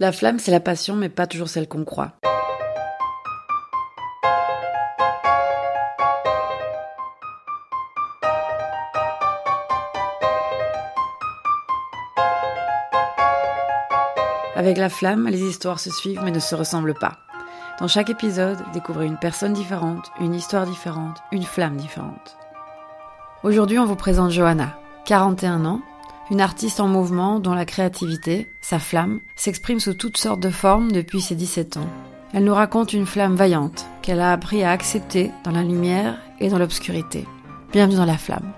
La flamme, c'est la passion, mais pas toujours celle qu'on croit. Avec la flamme, les histoires se suivent mais ne se ressemblent pas. Dans chaque épisode, découvrez une personne différente, une histoire différente, une flamme différente. Aujourd'hui, on vous présente Johanna, 41 ans, une artiste en mouvement dont la créativité, sa flamme, s'exprime sous toutes sortes de formes depuis ses 17 ans. Elle nous raconte une flamme vaillante qu'elle a appris à accepter dans la lumière et dans l'obscurité. Bienvenue dans la flamme.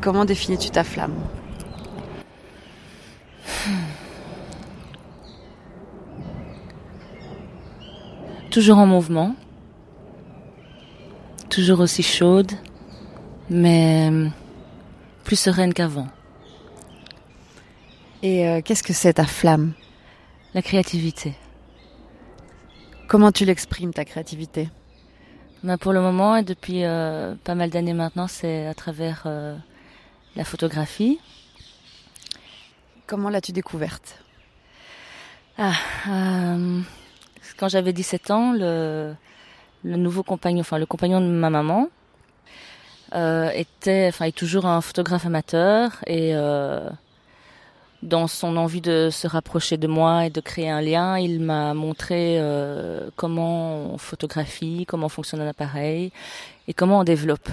Comment définis-tu ta flamme? Toujours en mouvement, toujours aussi chaude, mais plus sereine qu'avant. Et euh, qu'est-ce que c'est ta flamme? La créativité. Comment tu l'exprimes ta créativité? Ben Pour le moment et depuis euh, pas mal d'années maintenant, c'est à travers euh, la photographie. Comment l'as-tu découverte? Ah, Quand j'avais 17 ans, le, le nouveau compagnon, enfin le compagnon de ma maman, était, enfin, est toujours un photographe amateur et euh, dans son envie de se rapprocher de moi et de créer un lien, il m'a montré euh, comment on photographie, comment fonctionne un appareil et comment on développe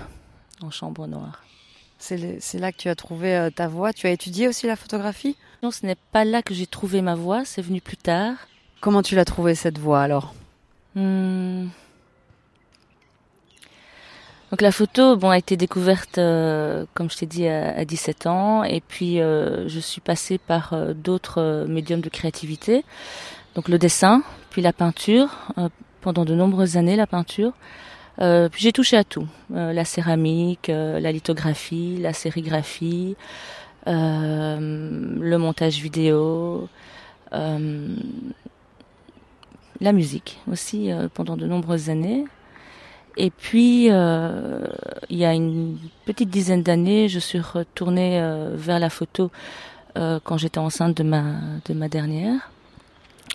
en chambre noire. C'est là que tu as trouvé euh, ta voix. Tu as étudié aussi la photographie? Non, ce n'est pas là que j'ai trouvé ma voix, c'est venu plus tard. Comment tu l'as trouvé cette voix alors? Hmm. Donc la photo, bon, a été découverte, euh, comme je t'ai dit, à, 17 ans, et puis euh, je suis passée par euh, d'autres médiums de créativité, donc le dessin, puis la peinture, pendant de nombreuses années la peinture. puis j'ai touché à tout, la céramique, la lithographie, la sérigraphie, le montage vidéo, la musique aussi pendant de nombreuses années. Et puis, euh, il y a une petite dizaine d'années, je suis retournée euh, vers la photo euh, quand j'étais enceinte de ma, de ma dernière.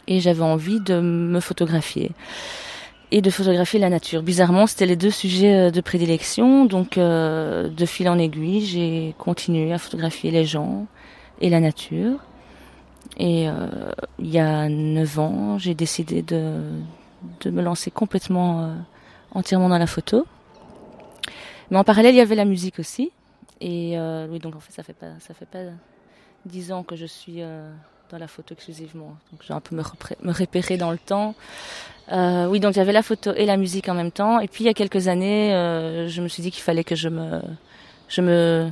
Et j'avais envie de me photographier et de photographier la nature. Bizarrement, c'était les deux sujets de prédilection. Donc, de fil en aiguille, j'ai continué à photographier les gens et la nature. Et il y a neuf ans, j'ai décidé de, de me lancer complètement entièrement dans la photo. Mais en parallèle, il y avait la musique aussi. Et euh, oui, donc en fait, ça fait pas, ça fait pas dix ans que je suis euh, dans la photo exclusivement. Donc j'ai un peu me, me repérer dans le temps. Euh, oui, donc j'avais la photo et la musique en même temps. Et puis il y a quelques années, euh, je me suis dit qu'il fallait que je me, je me,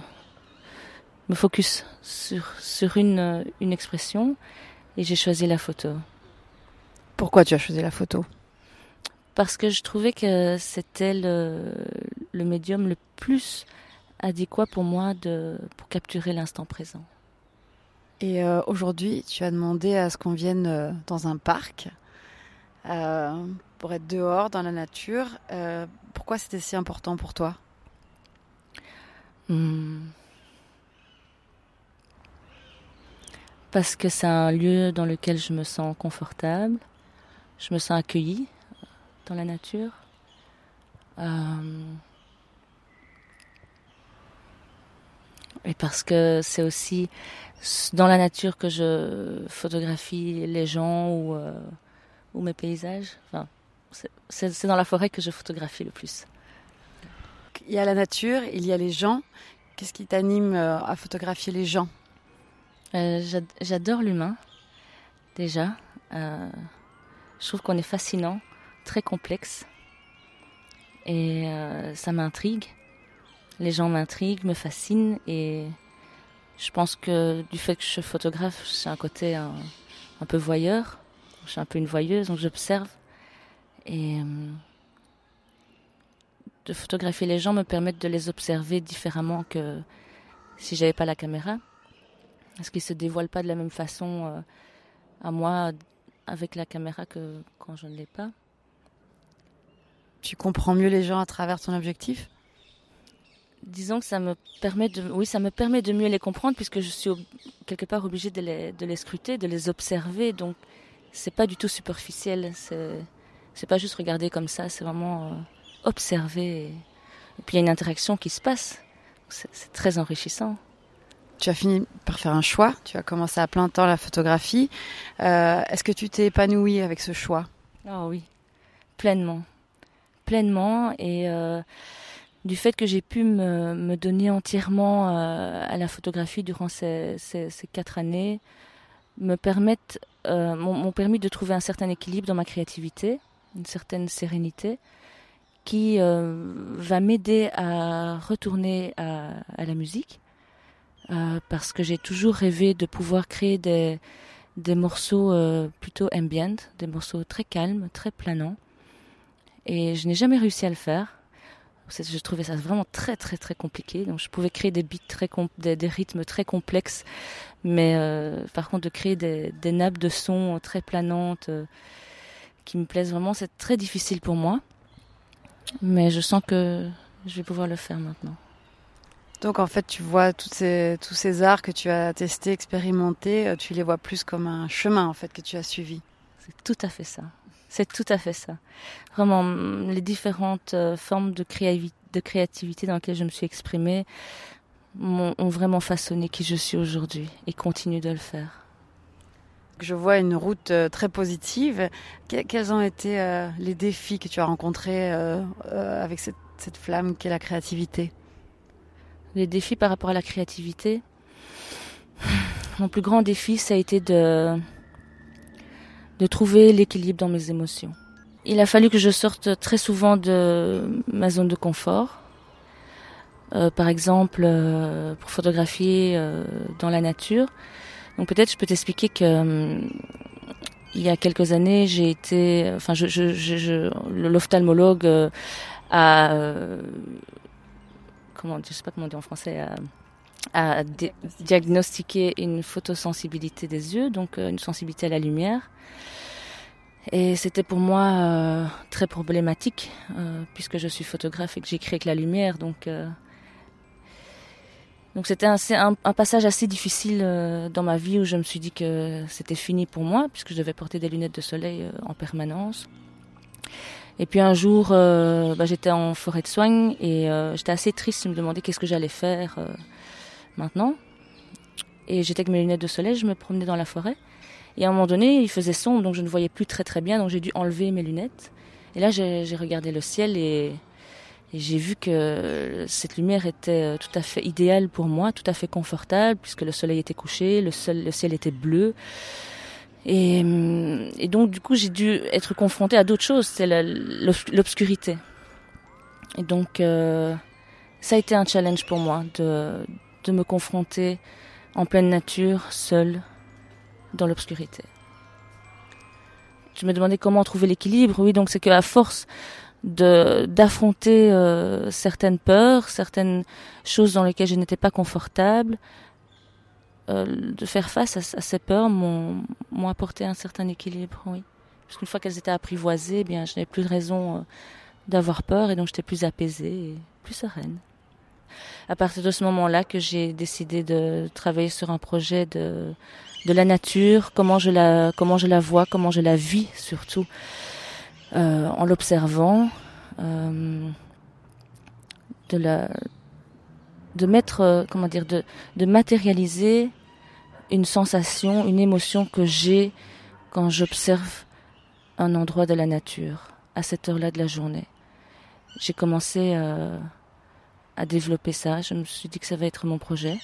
me focus sur sur une une expression. Et j'ai choisi la photo. Pourquoi tu as choisi la photo? Parce que je trouvais que c'était le, le médium le plus adéquat pour moi de, pour capturer l'instant présent. Et euh, aujourd'hui, tu as demandé à ce qu'on vienne euh, dans un parc euh, pour être dehors, dans la nature. Euh, pourquoi c'était si important pour toi? Hmm. Parce que c'est un lieu dans lequel je me sens confortable, je me sens accueillie dans la nature. Euh, et parce que c'est aussi dans la nature que je photographie les gens ou, euh, ou mes paysages. Enfin, c'est dans la forêt que je photographie le plus. Il y a la nature, il y a les gens. Qu'est-ce qui t'anime euh, à photographier les gens? J'adore l'humain, déjà. je trouve qu'on est fascinant très complexe. Et euh, ça m'intrigue. Les gens m'intriguent, me fascinent. Et je pense que du fait que je photographe, j'ai un côté un, peu voyeur. Je suis un peu une voyeuse, donc j'observe. Et euh, de photographier les gens me permet de les observer différemment que si j'avais pas la caméra. Parce qu'ils se dévoilent pas de la même façon euh, à moi avec la caméra que quand je ne l'ai pas. Tu comprends mieux les gens à travers ton objectif? Disons que ça me permet de, oui, ça me permet de mieux les comprendre puisque je suis quelque part obligée de les, de les scruter, de les observer. Donc, c'est pas du tout superficiel. C'est, c'est pas juste regarder comme ça. C'est vraiment euh, observer. Et, puis il y a une interaction qui se passe. C'est, c'est très enrichissant. Tu as fini par faire un choix. Tu as commencé à plein temps la photographie. Euh, est-ce que tu t'es épanouie avec ce choix? Ah oui, pleinement, pleinement et euh, du fait que j'ai pu me, donner entièrement euh, à la photographie durant ces, quatre années, me permettent, euh, m'ont permis de trouver un certain équilibre dans ma créativité, une certaine sérénité, qui va m'aider à retourner à, à la musique, parce que j'ai toujours rêvé de pouvoir créer des, des morceaux plutôt ambient, des morceaux très calmes, très planants, et je n'ai jamais réussi à le faire je trouvais ça vraiment très très très compliqué. Donc je pouvais créer des beats très des, des, rythmes très complexes, mais euh, par contre de créer des, des, nappes de son très planantes euh, qui me plaisent vraiment, c'est très difficile pour moi. Mais je sens que je vais pouvoir le faire maintenant. Donc en fait, tu vois toutes ces, tous ces arts que tu as testés, expérimentés, euh, tu les vois plus comme un chemin en fait que tu as suivi. C'est tout à fait ça. C'est tout à fait ça. Vraiment, les différentes euh, formes de, créativité dans lesquelles je me suis exprimée ont vraiment façonné qui je suis aujourd'hui et continuent de le faire. Je vois une route euh, très positive. Quels ont été euh, les défis que tu as rencontrés avec cette, cette flamme qu'est la créativité? Les défis par rapport à la créativité? Mon plus grand défi, ça a été de de trouver l'équilibre dans mes émotions. Il a fallu que je sorte très souvent de ma zone de confort. Euh, par exemple, euh, pour photographier euh, dans la nature. Donc peut-être je peux t'expliquer que euh, il y a quelques années, j'ai été, enfin, je, je, je, l'ophtalmologue euh, a, comment, je sais pas comment dire en français, a, a diagnostiqué une photosensibilité des yeux, donc une sensibilité à la lumière. Et c'était pour moi euh, très problématique, euh, puisque je suis photographe et que j'écris avec la lumière. Donc, euh, c'était un, passage assez difficile euh, dans ma vie où je me suis dit que c'était fini pour moi, puisque je devais porter des lunettes de soleil euh, en permanence. Et puis un jour, euh, bah, j'étais en forêt de soigne et j'étais assez triste. Je me demandais qu'est-ce que j'allais faire maintenant. Et j'étais avec mes lunettes de soleil, je me promenais dans la forêt. Et à un moment donné, il faisait sombre, donc je ne voyais plus très très bien, donc j'ai dû enlever mes lunettes. Et là, j'ai regardé le ciel et, j'ai vu que cette lumière était tout à fait idéale pour moi, tout à fait confortable, puisque le soleil était couché, le, ciel était bleu. Et, et donc, du coup, j'ai dû être confrontée à d'autres choses, c'est l'obscurité. Et donc, euh, ça a été un challenge pour moi de, de me confronter en pleine nature, seule, dans l'obscurité. Je me demandais comment trouver l'équilibre. Oui, donc c'est qu'à force d'affronter euh, certaines peurs, certaines choses dans lesquelles je n'étais pas confortable, euh, de faire face à, ces peurs m'ont m'ont apporté un certain équilibre. Oui, parce qu'une fois qu'elles étaient apprivoisées, eh bien je n'avais plus de raison euh, d'avoir peur et donc j'étais plus apaisée et plus sereine. À partir de ce moment-là que j'ai décidé de travailler sur un projet de la nature, comment je la, comment je la vois, comment je la vis surtout euh, en l'observant, euh, de la, de mettre, euh, comment dire, de matérialiser une sensation, une émotion que j'ai quand j'observe un endroit de la nature à cette heure-là de la journée. J'ai commencé euh, à développer ça. Je me suis dit que ça va être mon projet.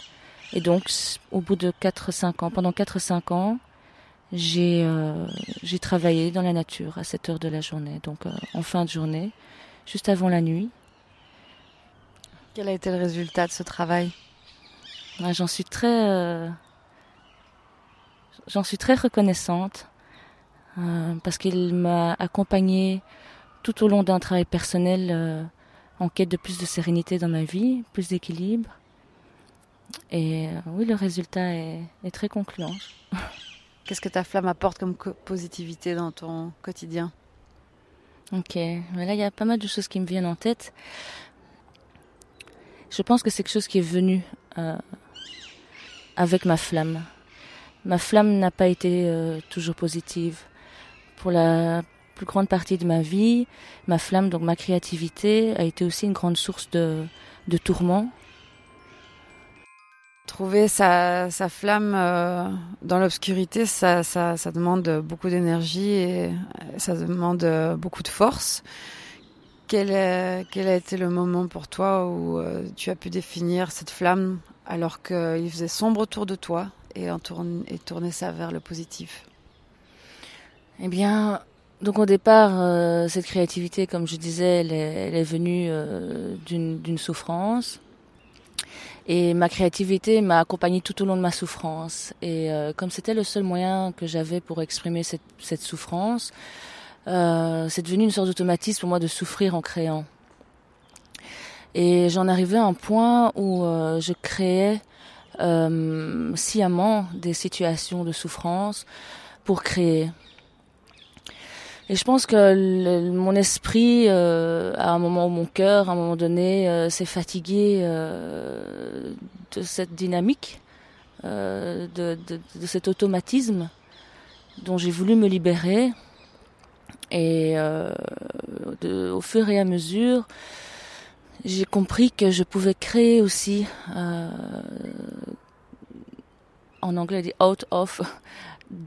Et donc, au bout de 4-5 ans, pendant 4-5 ans, j'ai euh, j'ai travaillé dans la nature à cette heure de la journée, donc euh, en fin de journée, juste avant la nuit. Quel a été le résultat de ce travail? Ah, J'en suis très euh, j'en suis très reconnaissante parce qu'il m'a accompagnée tout au long d'un travail personnel en quête de plus de sérénité dans ma vie, plus d'équilibre. Et euh, oui, le résultat est, est très concluant. Qu'est-ce que ta flamme apporte comme positivité dans ton quotidien? Ok, mais là il y a pas mal de choses qui me viennent en tête. Je pense que c'est quelque chose qui est venu euh, avec ma flamme. Ma flamme n'a pas été euh, toujours positive. Pour la plus grande partie de ma vie, ma flamme, donc ma créativité, a été aussi une grande source de, de tourments. Trouver sa, sa flamme euh, dans l'obscurité, ça, ça, ça, demande beaucoup d'énergie et ça demande beaucoup de force. Quel, est, quel a été le moment pour toi où euh, tu as pu définir cette flamme alors qu'il faisait sombre autour de toi et, en tourne, et tourner ça vers le positif? Eh bien, donc au départ, euh, cette créativité, comme je disais, elle est, venue euh, d'une souffrance. Et ma créativité m'a accompagnée tout au long de ma souffrance. Et euh, comme c'était le seul moyen que j'avais pour exprimer cette, souffrance, c'est devenu une sorte d'automatisme pour moi de souffrir en créant. Et j'en arrivais à un point où je créais sciemment des situations de souffrance pour créer. Et je pense que mon esprit, euh, à un moment où mon cœur, à un moment donné, euh, s'est fatigué euh, de cette dynamique, de, de, cet automatisme dont j'ai voulu me libérer. Et au fur et à mesure, j'ai compris que je pouvais créer aussi, en anglais, out of,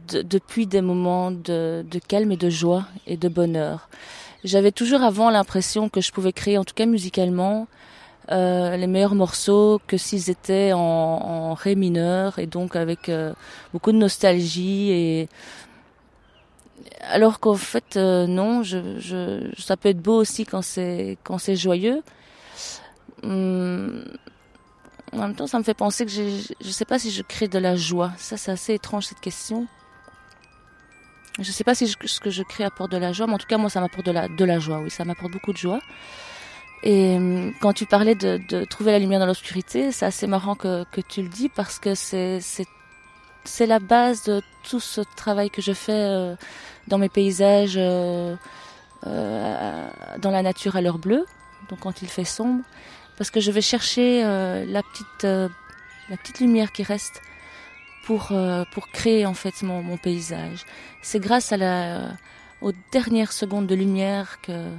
de, depuis des moments de, calme et de joie et de bonheur. J'avais toujours avant l'impression que je pouvais créer, en tout cas musicalement, euh, les meilleurs morceaux que s'ils étaient en, ré mineur et donc avec euh, beaucoup de nostalgie et alors qu'en fait euh, non, ça peut être beau aussi quand c'est quand c'est joyeux. Hum, en même temps, ça me fait penser que je ne sais pas si je crée de la joie. Ça, c'est assez étrange cette question. Je sais pas si ce que je crée apporte de la joie, mais en tout cas, moi, ça m'apporte de la, de la joie. Oui, ça m'apporte beaucoup de joie. Et quand tu parlais de, de trouver la lumière dans l'obscurité, c'est assez marrant que, que tu le dis parce que c'est c'est la base de tout ce travail que je fais euh, dans mes paysages, euh, euh, dans la nature à l'heure bleue, donc quand il fait sombre, parce que je vais chercher euh, la petite la petite lumière qui reste pour pour créer en fait mon, mon paysage. C'est grâce à la aux dernières secondes de lumière que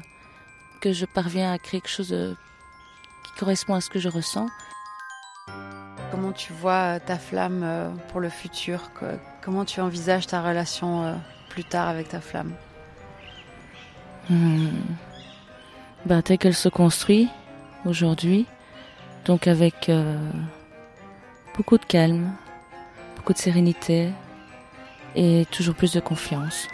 que je parviens à créer quelque chose de, qui correspond à ce que je ressens. Comment tu vois ta flamme pour le futur? Comment tu envisages ta relation plus tard avec ta flamme? Hmm. ben, Telle qu'elle se construit aujourd'hui, donc avec euh, beaucoup de calme, beaucoup de sérénité et toujours plus de confiance.